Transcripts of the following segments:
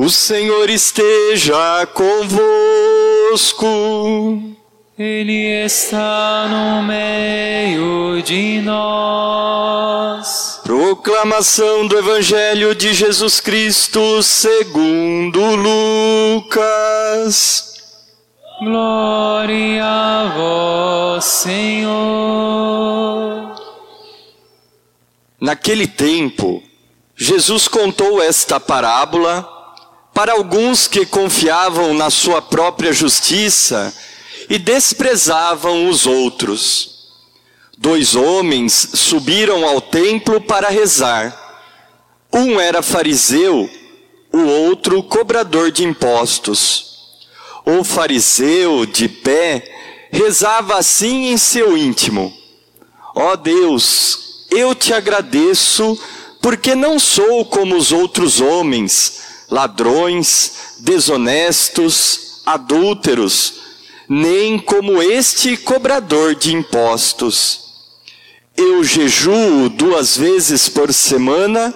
O Senhor esteja convosco. Ele está no meio de nós. Proclamação do Evangelho de Jesus Cristo segundo Lucas. Glória a vós, Senhor. Naquele tempo, Jesus contou esta parábola para alguns que confiavam na sua própria justiça e desprezavam os outros. Dois homens subiram ao templo para rezar. Um era fariseu, o outro cobrador de impostos. O fariseu, de pé, rezava assim em seu íntimo: Ó oh Deus, eu te agradeço, porque não sou como os outros homens, ladrões, desonestos, adúlteros, nem como este cobrador de impostos. Eu jejuo duas vezes por semana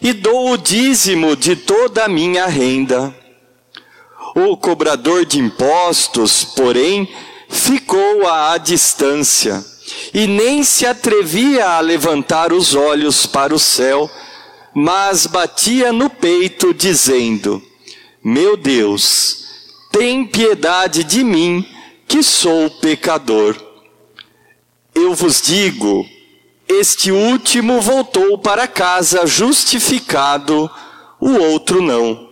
e dou o dízimo de toda a minha renda. O cobrador de impostos, porém, ficou à distância e nem se atrevia a levantar os olhos para o céu, mas batia no peito, dizendo: Meu Deus, tem piedade de mim, que sou pecador. Eu vos digo, este último voltou para casa justificado, o outro não.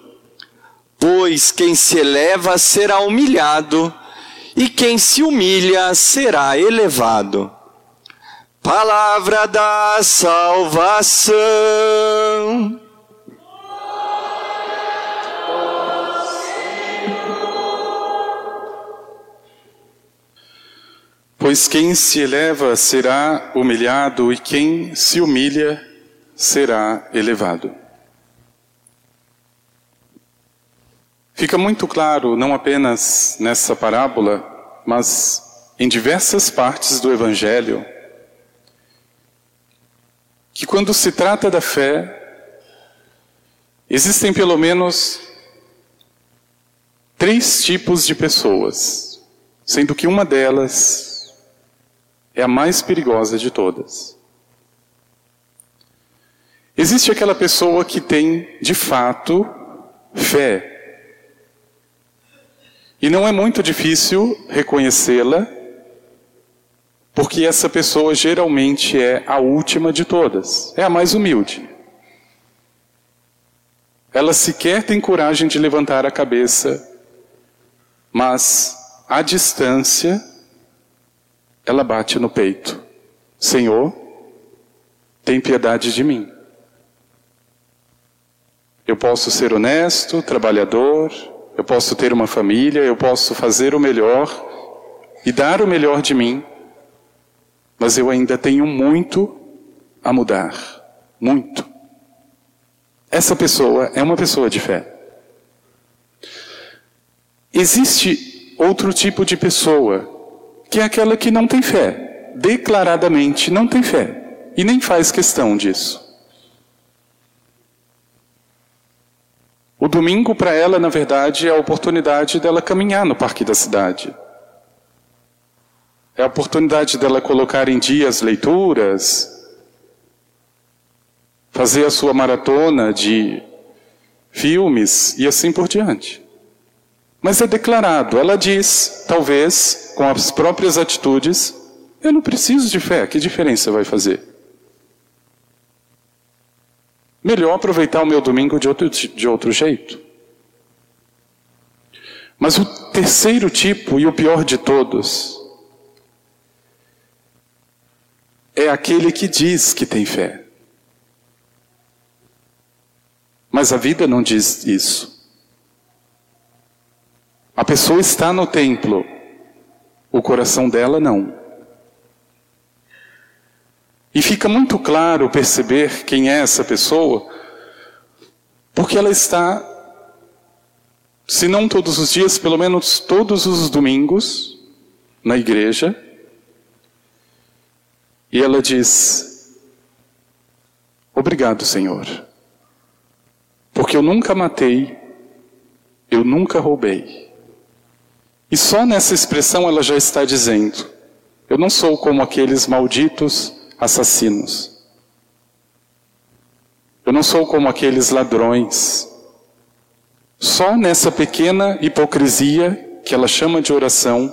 Pois quem se eleva será humilhado, e quem se humilha será elevado. Palavra da salvação. Pois quem se eleva será humilhado, e quem se humilha será elevado. Fica muito claro, não apenas nessa parábola, mas em diversas partes do Evangelho, que quando se trata da fé, existem pelo menos três tipos de pessoas, sendo que uma delas é a mais perigosa de todas. Existe aquela pessoa que tem, de fato, fé. E não é muito difícil reconhecê-la, porque essa pessoa geralmente é a última de todas, é a mais humilde. Ela sequer tem coragem de levantar a cabeça, mas à distância ela bate no peito: Senhor, tem piedade de mim. Eu posso ser honesto, trabalhador, eu posso ter uma família, eu posso fazer o melhor e dar o melhor de mim, mas eu ainda tenho muito a mudar. Muito. Essa pessoa é uma pessoa de fé. Existe outro tipo de pessoa que é aquela que não tem fé, declaradamente não tem fé, e nem faz questão disso. O domingo para ela, na verdade, é a oportunidade dela caminhar no parque da cidade. É a oportunidade dela colocar em dia as leituras, fazer a sua maratona de filmes e assim por diante. Mas é declarado, ela diz, talvez, com as próprias atitudes, eu não preciso de fé, que diferença vai fazer? Melhor aproveitar o meu domingo de outro, de outro jeito. Mas o terceiro tipo, e o pior de todos, é aquele que diz que tem fé. Mas a vida não diz isso. A pessoa está no templo, o coração dela não. E fica muito claro perceber quem é essa pessoa, porque ela está, se não todos os dias, pelo menos todos os domingos, na igreja, e ela diz: Obrigado, Senhor, porque eu nunca matei Eu nunca roubei. E só nessa expressão ela já está dizendo: Eu não sou como aqueles malditos assassinos. Eu não sou como aqueles ladrões. Só nessa pequena hipocrisia que ela chama de oração,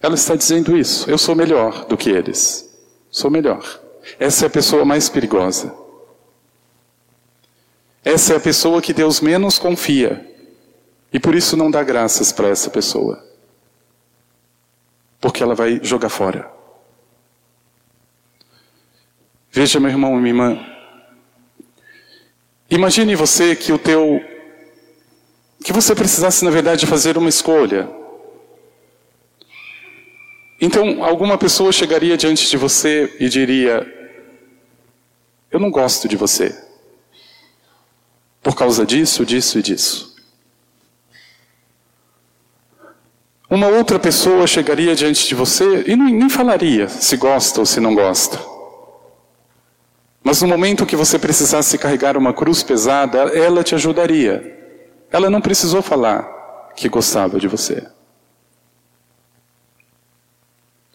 ela está dizendo isso. Eu sou melhor do que eles. Sou melhor. Essa é a pessoa mais perigosa. Essa é a pessoa que Deus menos confia. E por isso não dá graças para essa pessoa. Porque ela vai jogar fora. Veja, meu irmão e minha irmã. Imagine você que o teu que você precisasse na verdade fazer uma escolha. Então, alguma pessoa chegaria diante de você e diria: Eu não gosto de você. Por causa disso, disso e disso. Uma outra pessoa chegaria diante de você e nem falaria se gosta ou se não gosta. Mas no momento que você precisasse carregar uma cruz pesada, ela te ajudaria. Ela não precisou falar que gostava de você.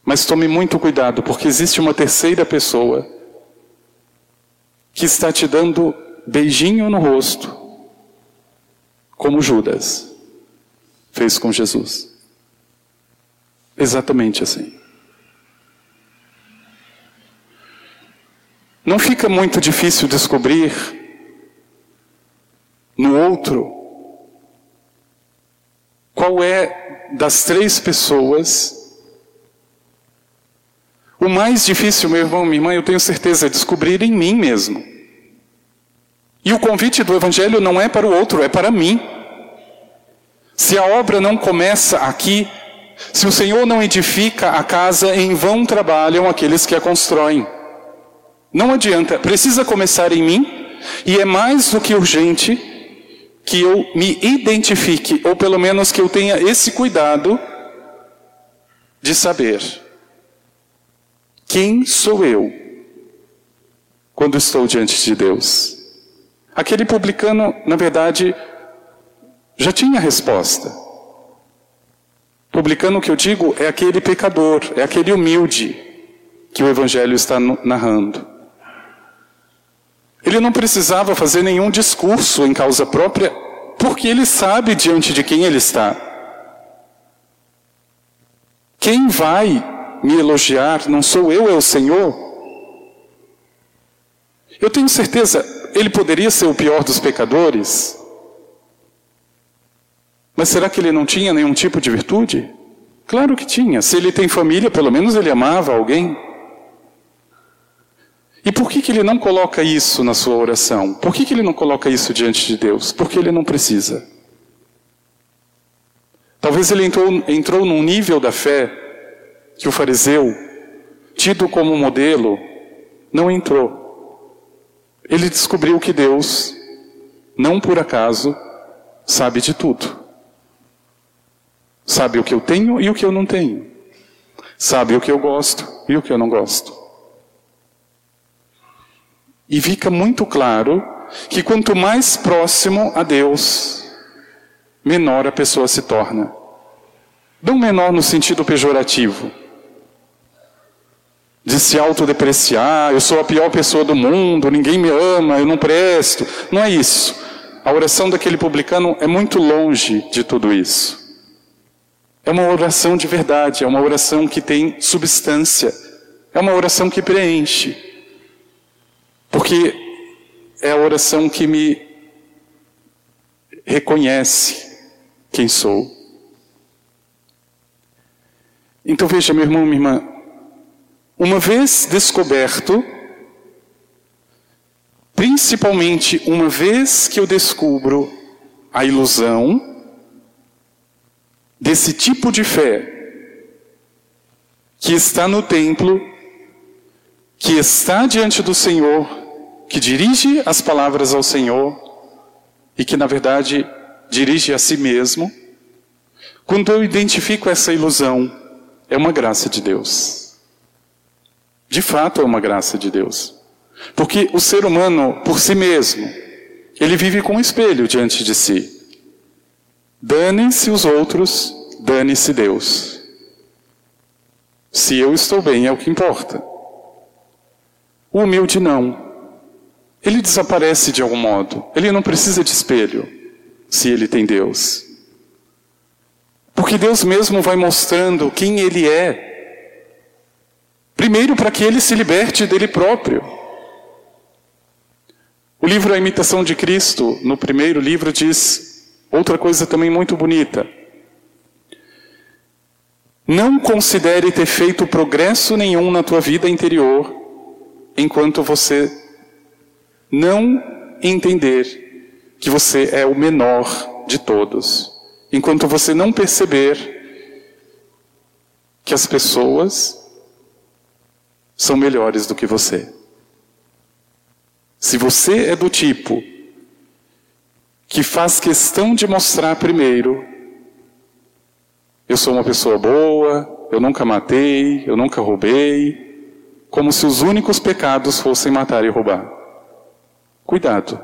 Mas tome muito cuidado, porque existe uma terceira pessoa que está te dando beijinho no rosto, como Judas fez com Jesus. Exatamente assim. Não fica muito difícil descobrir no outro qual é das três pessoas. O mais difícil, meu irmão, minha irmã, eu tenho certeza, é descobrir em mim mesmo. E o convite do Evangelho não é para o outro, é para mim. Se a obra não começa aqui, se o Senhor não edifica a casa, em vão trabalham aqueles que a constroem. Não adianta, precisa começar em mim, e é mais do que urgente que eu me identifique, ou pelo menos que eu tenha esse cuidado de saber quem sou eu quando estou diante de Deus. Aquele publicano, na verdade, já tinha resposta. Publicano que eu digo é aquele pecador, é aquele humilde que o Evangelho está narrando. Ele não precisava fazer nenhum discurso em causa própria, porque ele sabe diante de quem ele está. Quem vai me elogiar não sou eu, é o Senhor. Eu tenho certeza, ele poderia ser o pior dos pecadores, mas será que ele não tinha nenhum tipo de virtude? Claro que tinha. Se ele tem família, pelo menos ele amava alguém. E por que, que ele não coloca isso na sua oração? Por que, que ele não coloca isso diante de Deus? Porque ele não precisa. Talvez ele entrou, entrou num nível da fé que o fariseu, tido como modelo, não entrou. Ele descobriu que Deus, não por acaso, sabe de tudo. Sabe o que eu tenho e o que eu não tenho. Sabe o que eu gosto e o que eu não gosto. E fica muito claro que quanto mais próximo a Deus, menor a pessoa se torna. Não menor no sentido pejorativo, de se autodepreciar, eu sou a pior pessoa do mundo, ninguém me ama, eu não presto. Não é isso. A oração daquele publicano é muito longe de tudo isso. É uma oração de verdade, é uma oração que tem substância, é uma oração que preenche. Porque é a oração que me reconhece quem sou. Então veja, meu irmão, minha irmã, uma vez descoberto, principalmente uma vez que eu descubro a ilusão, desse tipo de fé que está no templo, que está diante do Senhor, que dirige as palavras ao Senhor e que, na verdade, dirige a si mesmo, quando eu identifico essa ilusão, é uma graça de Deus. De fato, é uma graça de Deus. Porque o ser humano, por si mesmo, ele vive com um espelho diante de si. Dane-se os outros, dane-se Deus. Se eu estou bem é o que importa. O humilde não. Ele desaparece de algum modo. Ele não precisa de espelho, se ele tem Deus. Porque Deus mesmo vai mostrando quem ele é. Primeiro, para que ele se liberte dele próprio. O livro A Imitação de Cristo, no primeiro livro, diz outra coisa também muito bonita. Não considere ter feito progresso nenhum na tua vida interior enquanto você não entender que você é o menor de todos. Enquanto você não perceber que as pessoas são melhores do que você. Se você é do tipo que faz questão de mostrar primeiro, eu sou uma pessoa boa, eu nunca matei, eu nunca roubei, como se os únicos pecados fossem matar e roubar. Cuidado.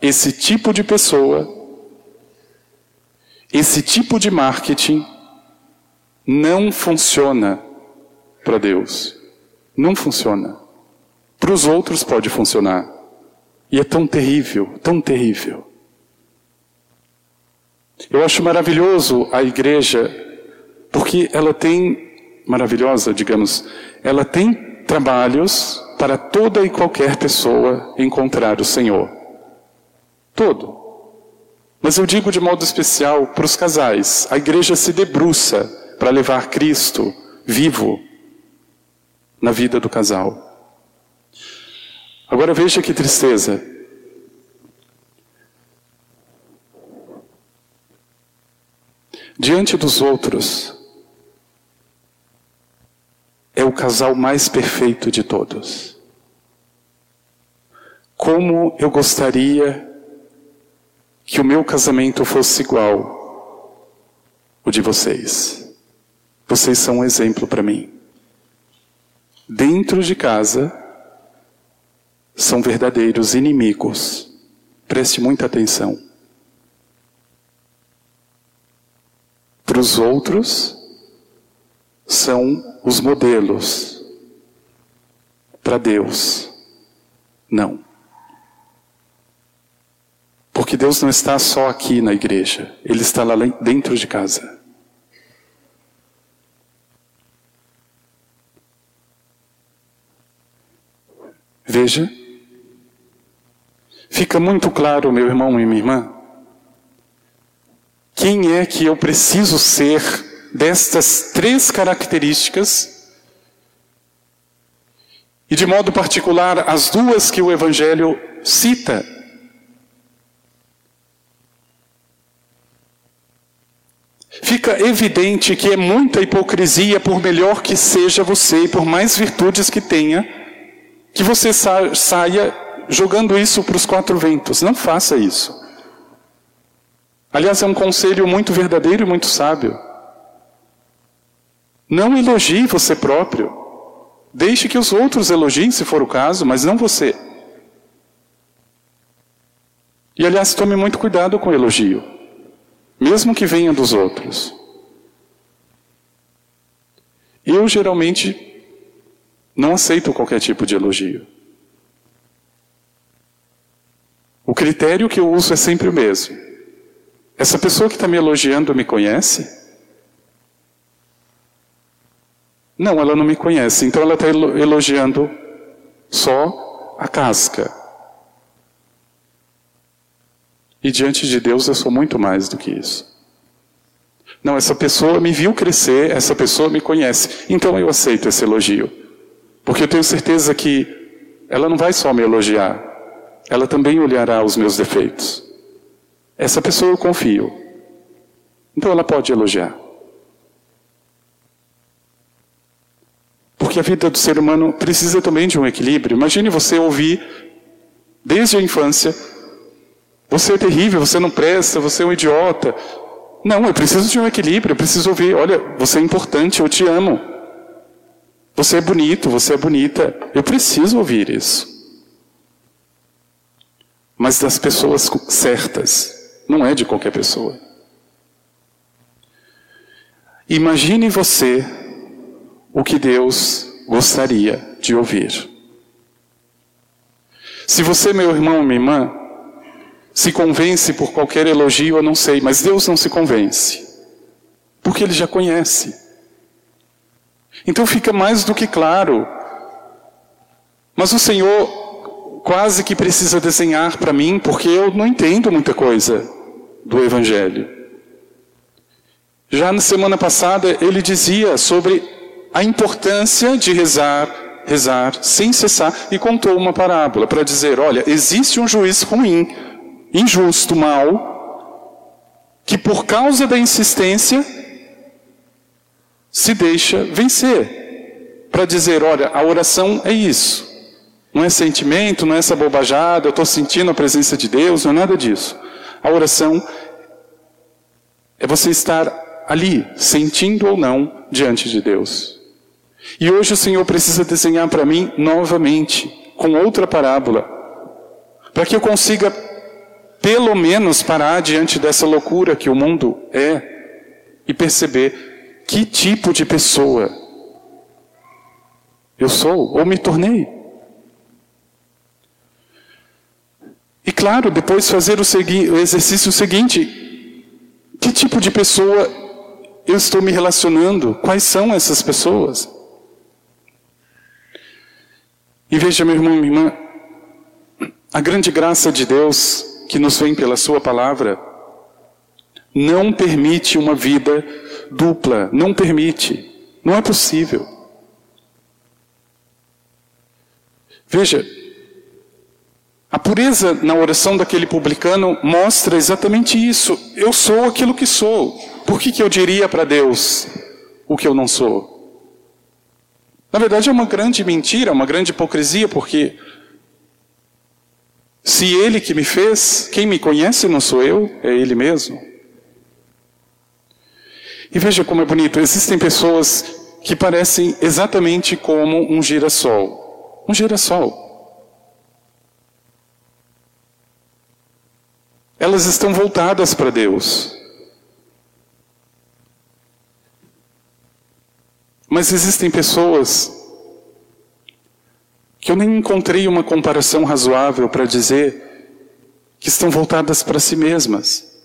Esse tipo de pessoa, esse tipo de marketing não funciona para Deus. Não funciona. Para os outros pode funcionar. E é tão terrível, tão terrível. Eu acho maravilhoso a igreja, porque ela tem, maravilhosa, digamos, ela tem trabalhos para toda e qualquer pessoa encontrar o Senhor. Todo. Mas eu digo de modo especial para os casais: a igreja se debruça para levar Cristo vivo na vida do casal. Agora veja que tristeza. Diante dos outros, é o casal mais perfeito de todos. Como eu gostaria que o meu casamento fosse igual o de vocês. Vocês são um exemplo para mim. Dentro de casa, são verdadeiros inimigos. Preste muita atenção. Para os outros, são os modelos. Para Deus, não. Porque Deus não está só aqui na igreja, Ele está lá dentro de casa. Veja, fica muito claro, meu irmão e minha irmã, quem é que eu preciso ser destas três características, e de modo particular as duas que o Evangelho cita. Fica evidente que é muita hipocrisia, por melhor que seja você e por mais virtudes que tenha, que você saia jogando isso para os quatro ventos. Não faça isso. Aliás, é um conselho muito verdadeiro e muito sábio. Não elogie você próprio. Deixe que os outros elogiem, se for o caso, mas não você. E aliás, tome muito cuidado com o elogio, mesmo que venha dos outros. Eu geralmente não aceito qualquer tipo de elogio. O critério que eu uso é sempre o mesmo. Essa pessoa que está me elogiando me conhece? Não, ela não me conhece. Então ela está elogiando só a casca. E diante de Deus eu sou muito mais do que isso. Não, essa pessoa me viu crescer, essa pessoa me conhece. Então eu aceito esse elogio. Porque eu tenho certeza que ela não vai só me elogiar, ela também olhará os meus defeitos. Essa pessoa eu confio. Então ela pode elogiar. Porque a vida do ser humano precisa também de um equilíbrio. Imagine você ouvir, desde a infância, você é terrível, você não presta, você é um idiota. Não, eu preciso de um equilíbrio, eu preciso ouvir, olha, você é importante, eu te amo. Você é bonito, você é bonita. Eu preciso ouvir isso. Mas das pessoas certas, não é de qualquer pessoa. Imagine você o que Deus gostaria de ouvir. Se você, meu irmão, minha irmã, se convence por qualquer elogio, eu não sei, mas Deus não se convence, porque Ele já conhece. Então fica mais do que claro. Mas o Senhor quase que precisa desenhar para mim, porque eu não entendo muita coisa do Evangelho. Já na semana passada, ele dizia sobre a importância de rezar rezar sem cessar e contou uma parábola para dizer: olha, existe um juiz ruim, injusto, mau, que por causa da insistência se deixa vencer. Para dizer: olha, a oração é isso. Não é sentimento, não é essa bobajada, eu estou sentindo a presença de Deus, não é nada disso. A oração é você estar ali, sentindo ou não, diante de Deus. E hoje o Senhor precisa desenhar para mim novamente, com outra parábola, para que eu consiga, pelo menos, parar diante dessa loucura que o mundo é e perceber que tipo de pessoa eu sou ou me tornei. E claro, depois fazer o, o exercício seguinte: que tipo de pessoa eu estou me relacionando? Quais são essas pessoas? E veja, meu irmão, minha irmã, a grande graça de Deus que nos vem pela Sua palavra não permite uma vida dupla, não permite, não é possível. Veja, a pureza na oração daquele publicano mostra exatamente isso. Eu sou aquilo que sou. Por que, que eu diria para Deus o que eu não sou? Na verdade, é uma grande mentira, uma grande hipocrisia, porque se Ele que me fez, quem me conhece não sou eu, é Ele mesmo. E veja como é bonito: existem pessoas que parecem exatamente como um girassol. Um girassol. Elas estão voltadas para Deus. Mas existem pessoas que eu nem encontrei uma comparação razoável para dizer que estão voltadas para si mesmas.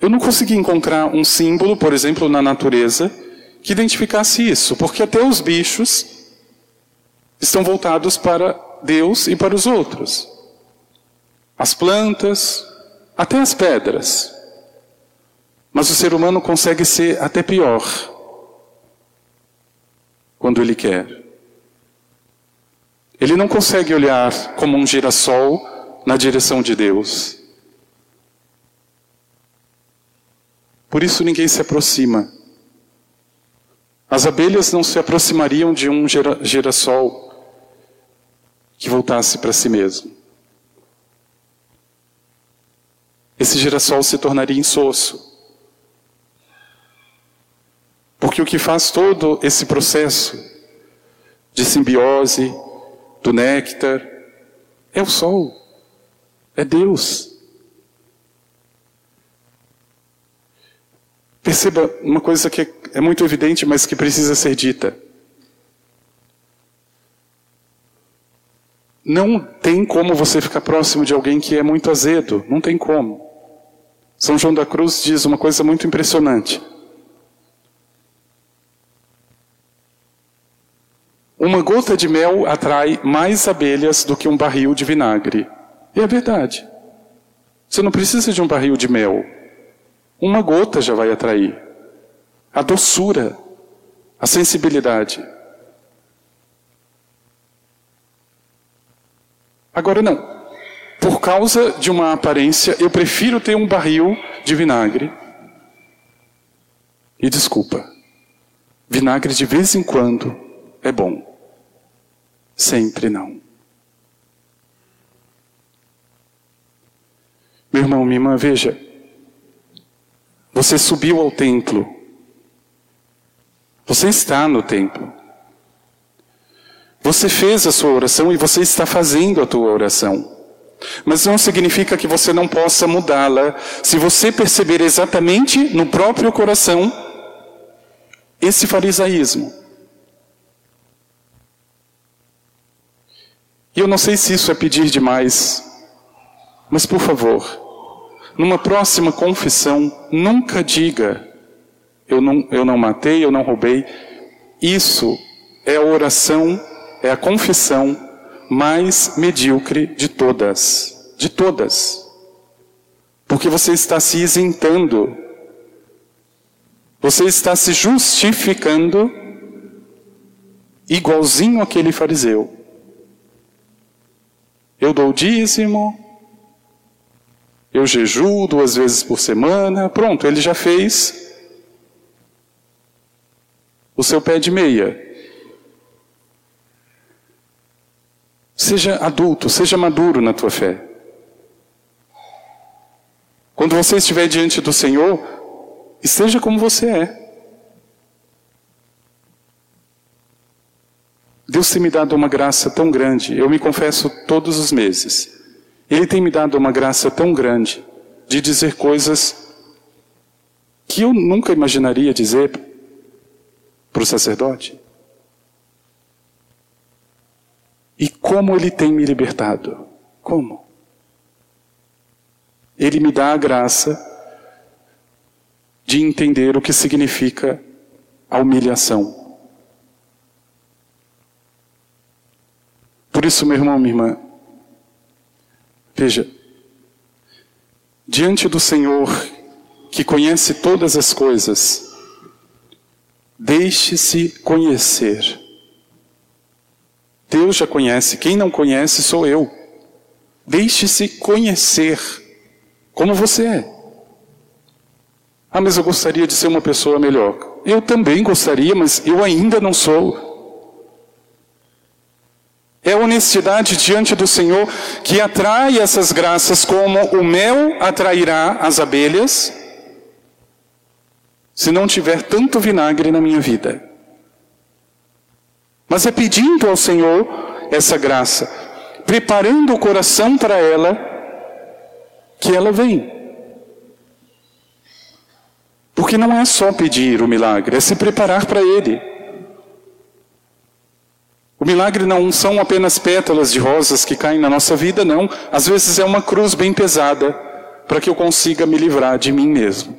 Eu não consegui encontrar um símbolo, por exemplo, na natureza, que identificasse isso, porque até os bichos estão voltados para Deus e para os outros. As plantas, até as pedras. Mas o ser humano consegue ser até pior quando ele quer. Ele não consegue olhar como um girassol na direção de Deus. Por isso ninguém se aproxima. As abelhas não se aproximariam de um girassol que voltasse para si mesmo. Esse girassol se tornaria insosso. Porque o que faz todo esse processo de simbiose, do néctar, é o sol, é Deus. Perceba uma coisa que é muito evidente, mas que precisa ser dita. Não tem como você ficar próximo de alguém que é muito azedo, não tem como. São João da Cruz diz uma coisa muito impressionante. Uma gota de mel atrai mais abelhas do que um barril de vinagre. E é verdade. Você não precisa de um barril de mel. Uma gota já vai atrair. A doçura, a sensibilidade. Agora não. Por causa de uma aparência, eu prefiro ter um barril de vinagre. E desculpa, vinagre de vez em quando é bom. Sempre não. Meu irmão, minha irmã, veja. Você subiu ao templo. Você está no templo. Você fez a sua oração e você está fazendo a tua oração. Mas não significa que você não possa mudá-la se você perceber exatamente no próprio coração esse farisaísmo. E eu não sei se isso é pedir demais, mas por favor, numa próxima confissão, nunca diga: eu não, eu não matei, eu não roubei. Isso é a oração, é a confissão mais medíocre de todas. De todas. Porque você está se isentando. Você está se justificando igualzinho aquele fariseu. Eu dou dízimo, eu jejuo duas vezes por semana, pronto, ele já fez o seu pé de meia. Seja adulto, seja maduro na tua fé. Quando você estiver diante do Senhor, esteja como você é. Deus tem me dado uma graça tão grande, eu me confesso todos os meses. Ele tem me dado uma graça tão grande de dizer coisas que eu nunca imaginaria dizer para o sacerdote. E como Ele tem me libertado? Como? Ele me dá a graça de entender o que significa a humilhação. Por isso, meu irmão, minha irmã, veja, diante do Senhor que conhece todas as coisas, deixe-se conhecer. Deus já conhece, quem não conhece sou eu. Deixe-se conhecer como você é. Ah, mas eu gostaria de ser uma pessoa melhor. Eu também gostaria, mas eu ainda não sou. É honestidade diante do Senhor que atrai essas graças, como o mel atrairá as abelhas, se não tiver tanto vinagre na minha vida. Mas é pedindo ao Senhor essa graça, preparando o coração para ela, que ela vem. Porque não é só pedir o milagre, é se preparar para ele. Milagre não são apenas pétalas de rosas que caem na nossa vida, não. Às vezes é uma cruz bem pesada para que eu consiga me livrar de mim mesmo.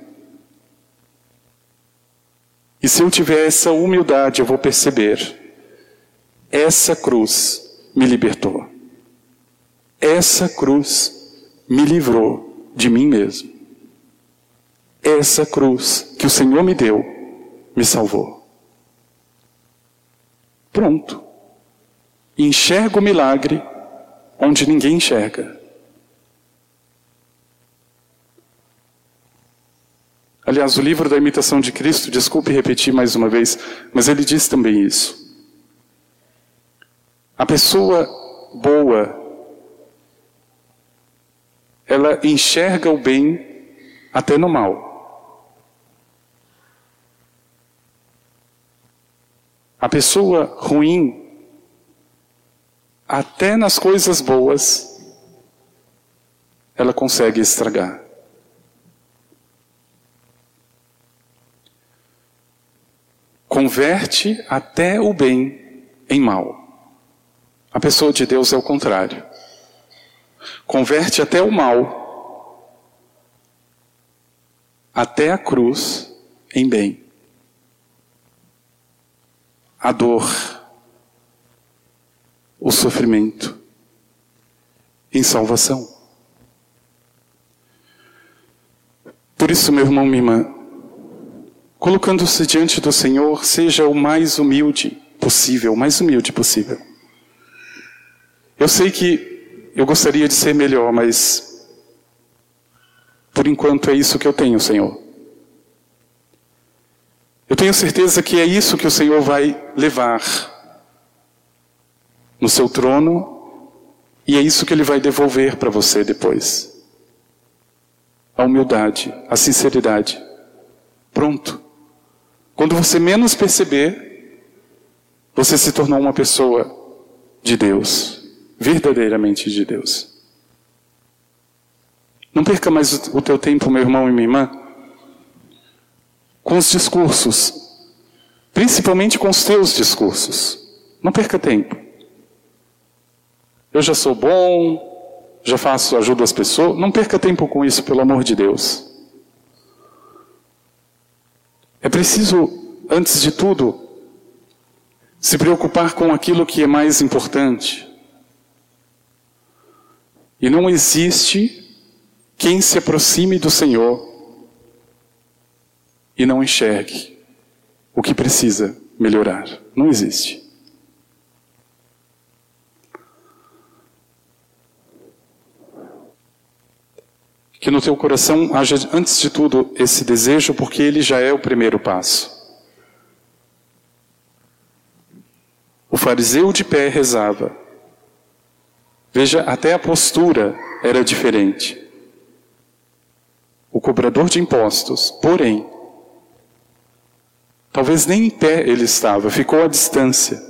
E se eu tiver essa humildade, eu vou perceber essa cruz me libertou. Essa cruz me livrou de mim mesmo. Essa cruz que o Senhor me deu me salvou. Pronto. Enxergo o milagre onde ninguém enxerga. Aliás, o livro da imitação de Cristo, desculpe repetir mais uma vez, mas ele diz também isso. A pessoa boa, ela enxerga o bem até no mal. A pessoa ruim, até nas coisas boas, ela consegue estragar. Converte até o bem em mal. A pessoa de Deus é o contrário. Converte até o mal, até a cruz, em bem. A dor, o sofrimento, em salvação. Por isso, meu irmão, minha irmã, colocando-se diante do Senhor, seja o mais humilde possível, o mais humilde possível. Eu sei que eu gostaria de ser melhor, mas por enquanto é isso que eu tenho, Senhor. Eu tenho certeza que é isso que o Senhor vai levar no seu trono e é isso que Ele vai devolver para você depois. A humildade, a sinceridade. Pronto. Quando você menos perceber, você se tornou uma pessoa de Deus verdadeiramente de Deus. Não perca mais o teu tempo, meu irmão e minha irmã, com os discursos Principalmente com os teus discursos. Não perca tempo. Eu já sou bom, já faço, ajudo as pessoas. Não perca tempo com isso, pelo amor de Deus. É preciso, antes de tudo, se preocupar com aquilo que é mais importante. E não existe quem se aproxime do Senhor e não enxergue o que precisa melhorar. Não existe. Que no teu coração haja, antes de tudo, esse desejo, porque ele já é o primeiro passo. O fariseu de pé rezava. Veja, até a postura era diferente. O cobrador de impostos, porém, talvez nem em pé ele estava, ficou à distância.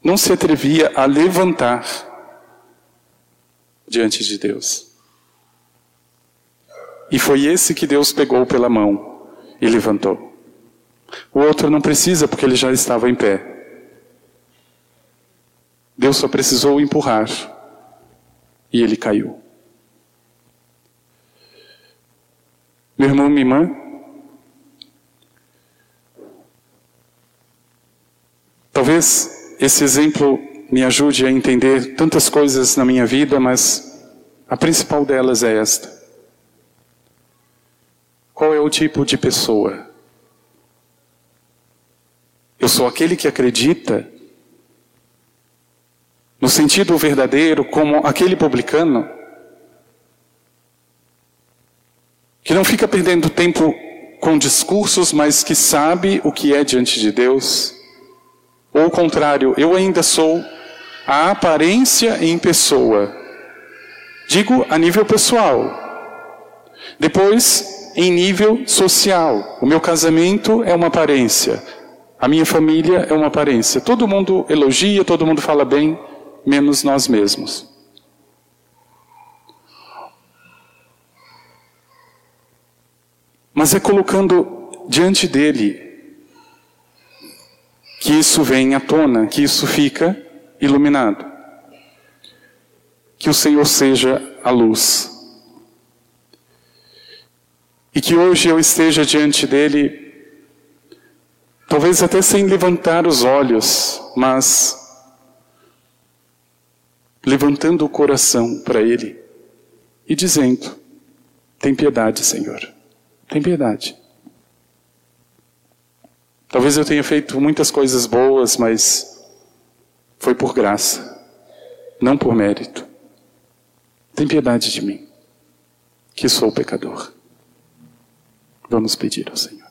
Não se atrevia a levantar diante de Deus. E foi esse que Deus pegou pela mão e levantou. O outro não precisa porque ele já estava em pé. Deus só precisou empurrar e ele caiu. Meu irmão, minha irmã, talvez esse exemplo me ajude a entender tantas coisas na minha vida, mas a principal delas é esta. Qual é o tipo de pessoa? Eu sou aquele que acredita no sentido verdadeiro, como aquele publicano, que não fica perdendo tempo com discursos, mas que sabe o que é diante de Deus. Ou o contrário, eu ainda sou a aparência em pessoa. Digo a nível pessoal. Depois, em nível social. O meu casamento é uma aparência. A minha família é uma aparência. Todo mundo elogia, todo mundo fala bem menos nós mesmos. Mas é colocando diante dele que isso vem à tona, que isso fica iluminado. Que o Senhor seja a luz. E que hoje eu esteja diante dele, talvez até sem levantar os olhos, mas levantando o coração para Ele e dizendo: Tem piedade, Senhor, tem piedade. Talvez eu tenha feito muitas coisas boas, mas foi por graça, não por mérito. Tem piedade de mim, que sou pecador. Vamos pedir ao Senhor.